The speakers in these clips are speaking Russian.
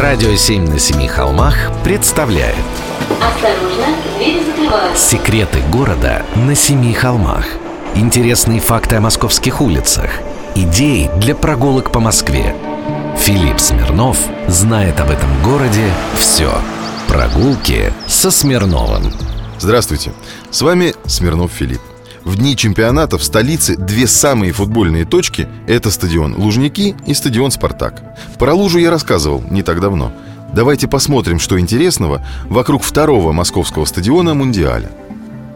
Радио «Семь на семи холмах» представляет. Осторожно, двери закрываются. Секреты города на семи холмах. Интересные факты о московских улицах. Идеи для прогулок по Москве. Филипп Смирнов знает об этом городе все Прогулки со Смирновым. Здравствуйте, с вами Смирнов Филипп. В дни чемпионата в столице две самые футбольные точки – это стадион Лужники и стадион Спартак. Про Лужу я рассказывал не так давно. Давайте посмотрим, что интересного вокруг второго московского стадиона Мундиаля.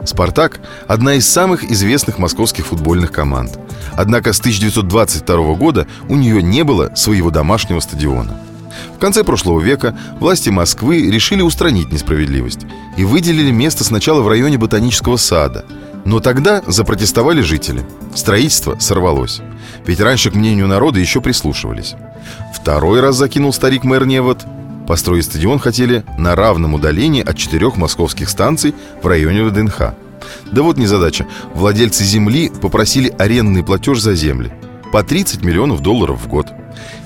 «Спартак» – одна из самых известных московских футбольных команд. Однако с 1922 года у нее не было своего домашнего стадиона. В конце прошлого века власти Москвы решили устранить несправедливость и выделили место сначала в районе Ботанического сада – но тогда запротестовали жители. Строительство сорвалось. Ведь раньше к мнению народа еще прислушивались. Второй раз закинул старик мэр Невод. Построить стадион хотели на равном удалении от четырех московских станций в районе ВДНХ. Да вот незадача. Владельцы земли попросили арендный платеж за земли. По 30 миллионов долларов в год.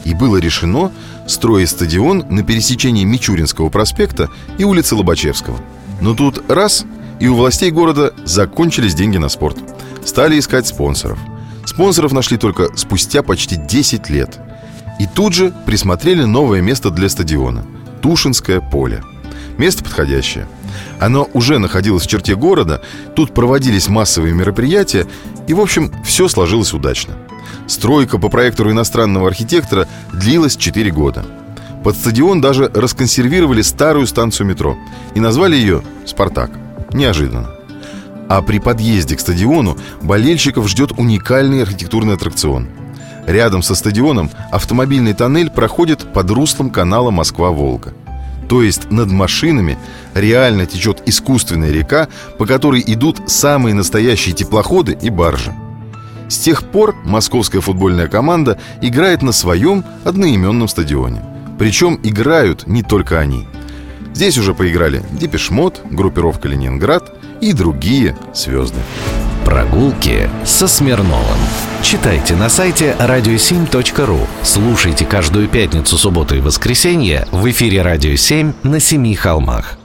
И было решено строить стадион на пересечении Мичуринского проспекта и улицы Лобачевского. Но тут раз и у властей города закончились деньги на спорт. Стали искать спонсоров. Спонсоров нашли только спустя почти 10 лет. И тут же присмотрели новое место для стадиона – Тушинское поле. Место подходящее. Оно уже находилось в черте города, тут проводились массовые мероприятия, и, в общем, все сложилось удачно. Стройка по проекту иностранного архитектора длилась 4 года. Под стадион даже расконсервировали старую станцию метро и назвали ее «Спартак». Неожиданно. А при подъезде к стадиону болельщиков ждет уникальный архитектурный аттракцион. Рядом со стадионом автомобильный тоннель проходит под руслом канала Москва-Волга. То есть над машинами реально течет искусственная река, по которой идут самые настоящие теплоходы и баржи. С тех пор московская футбольная команда играет на своем одноименном стадионе. Причем играют не только они – Здесь уже поиграли Депешмот, группировка Ленинград и другие звезды. Прогулки со Смирновым. Читайте на сайте radio7.ru. Слушайте каждую пятницу, субботу и воскресенье в эфире «Радио 7» на Семи холмах.